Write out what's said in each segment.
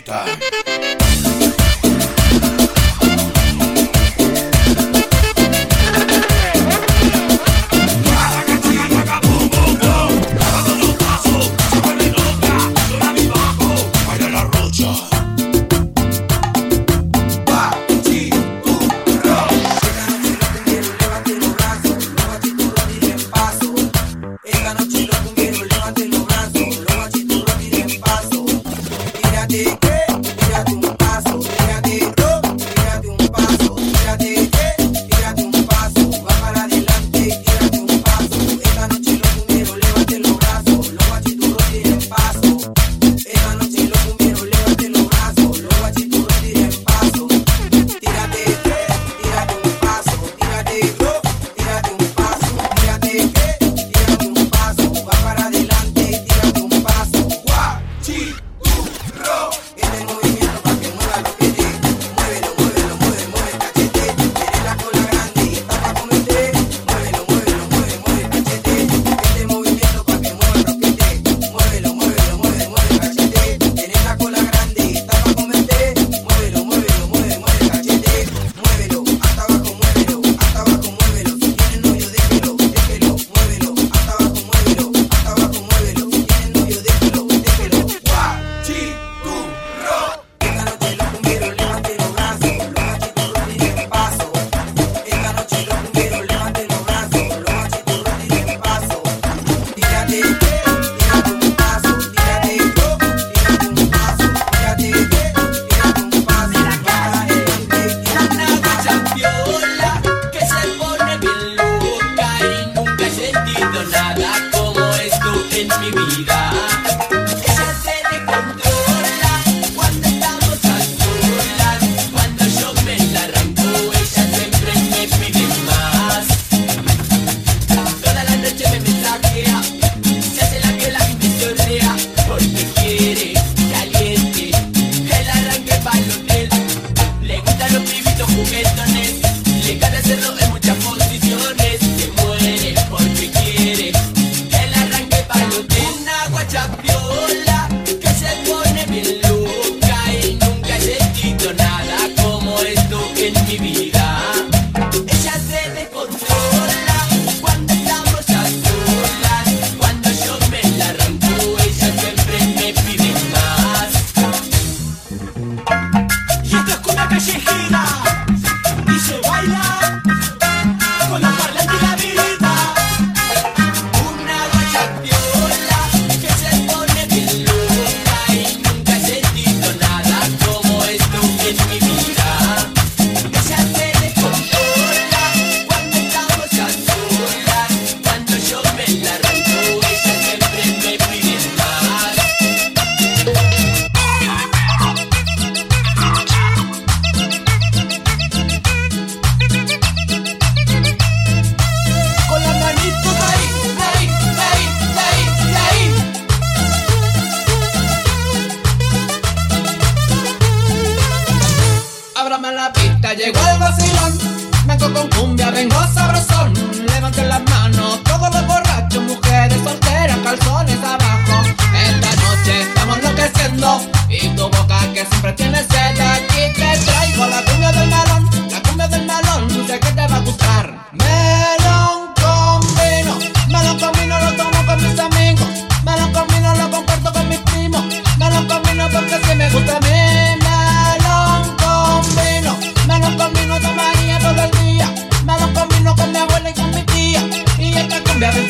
Eita!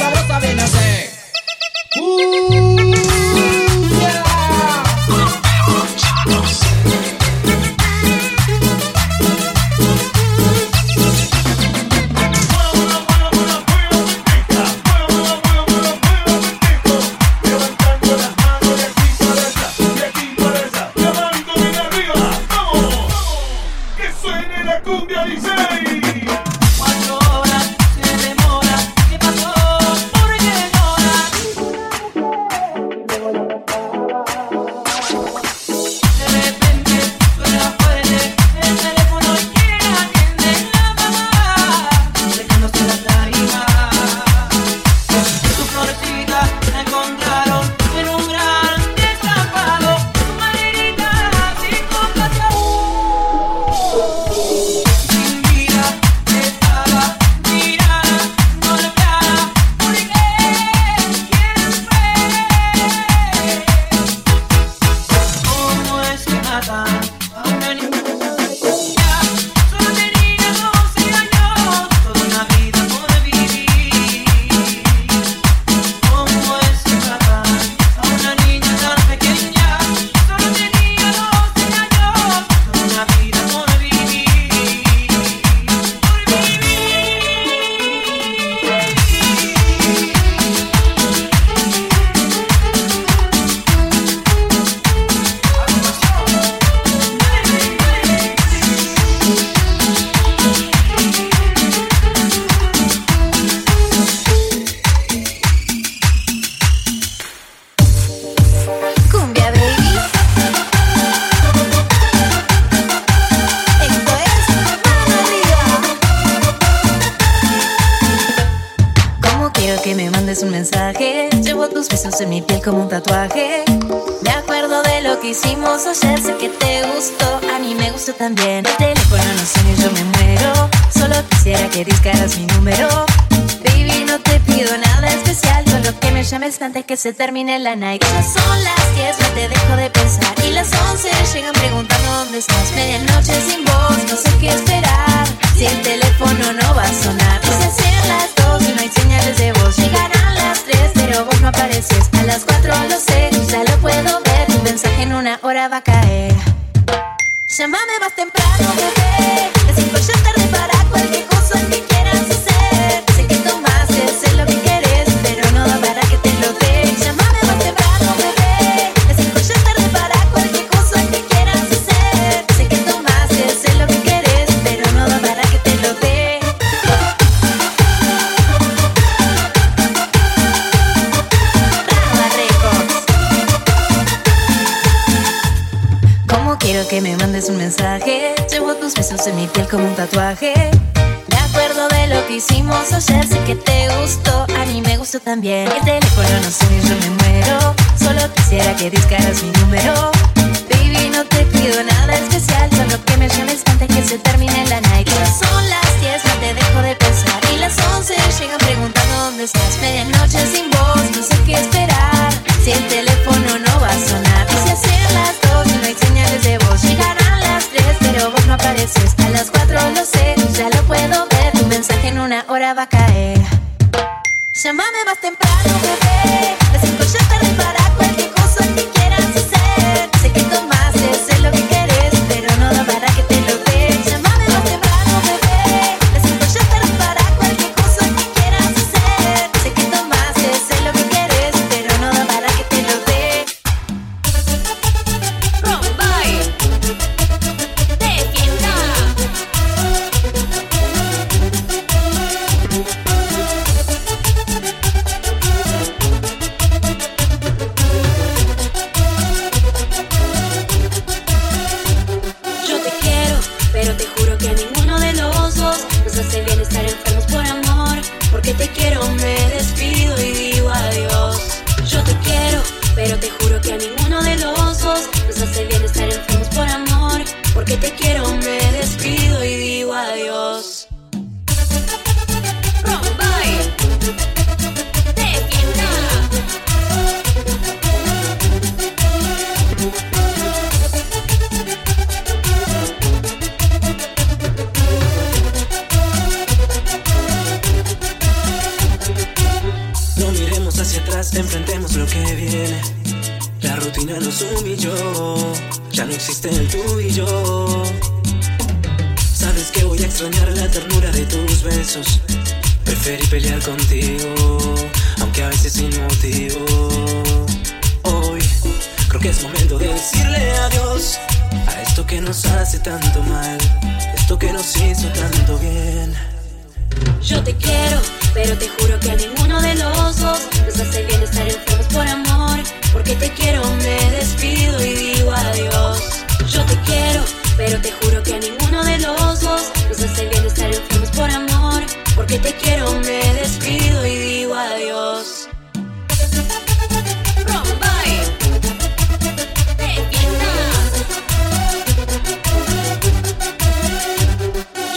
sabrosa bien así. Uh. tus besos en mi piel como un tatuaje. Me acuerdo de lo que hicimos ayer, sé que te gustó, a mí me gustó también. El teléfono no suena y yo me muero, solo quisiera que discaras mi número. Baby, no te pido nada especial, solo que me llames antes que se termine la night. Son las 10, no te dejo de pensar, y las 11 va a. Llámame más temprano. también. El teléfono no sé, yo me muero. Solo quisiera que discaras mi número. Baby, no te pido nada especial, solo que me llames antes que se termine la night. Y son las 10, no te dejo de pensar. Y las 11 llegan preguntando dónde estás. Medianoche sin voz, no sé qué esperar. Si el teléfono no va a sonar. Y si hacer las 2 no hay señales de voz, llegarán las 3, pero vos no apareces. A las 4 lo sé, ya lo puedo ver. Tu mensaje en una hora va a caer. Llámame más temprano. La ternura de tus besos. Preferí pelear contigo, aunque a veces sin motivo. Hoy creo que es momento de decirle adiós a esto que nos hace tanto mal, esto que nos hizo tanto bien. Yo te quiero, pero te juro que a ninguno de los dos nos hace bien estar enfermos por amor. Porque te quiero, me despido y digo adiós. Yo te quiero, pero te juro que a ninguno hace bien estar enfermos por amor. Porque te quiero, me despido y digo adiós.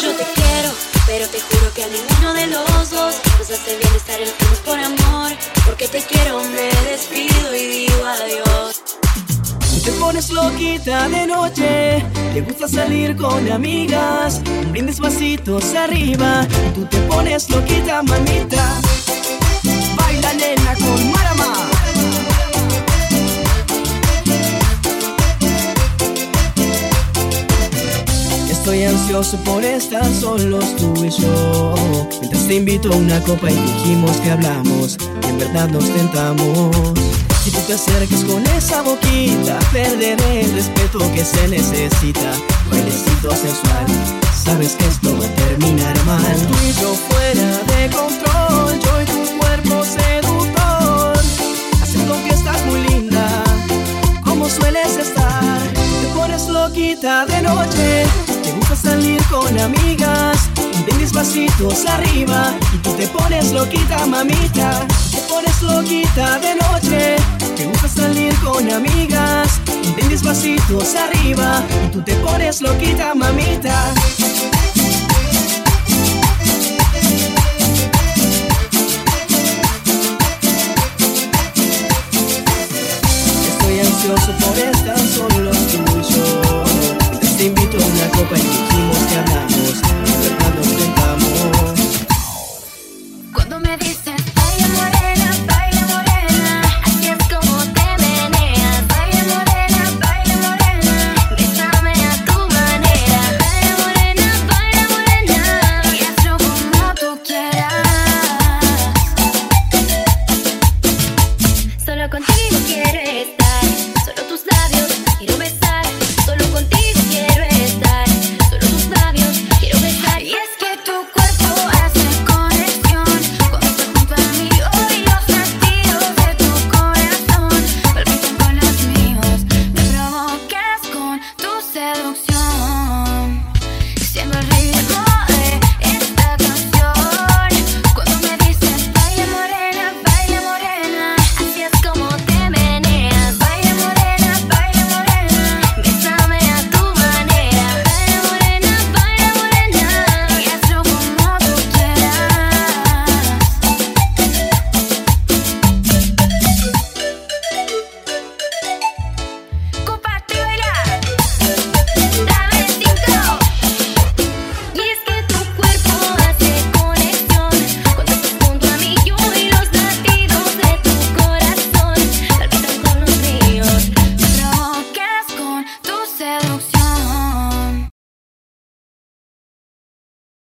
Yo te quiero, pero te juro que a ninguno de los dos nos hace bien estar enfermos por amor. Porque te quiero, me despido y digo adiós. Te pones loquita de noche, te gusta salir con amigas, brindes vasitos arriba, tú te pones loquita, mamita. Baila nena con Marama. Estoy ansioso por estar solos tú y yo. Mientras te invito a una copa y dijimos que hablamos, y en verdad nos tentamos. Si tú te acercas con esa boquita, perderé el respeto que se necesita. Bailecito sensual, sabes que esto va a terminar mal. Tú y yo fuera de control, yo y tu cuerpo seductor. Haciendo fiestas muy linda, como sueles estar. Te pones loquita de noche, te gusta salir con amigas. Ven despacito arriba y tú te pones loquita, mamita. Te pones loquita de noche, te gusta salir con amigas. Ven despacito arriba y tú te pones loquita, mamita. Estoy ansioso por estar copa dijimos que nos tentamos.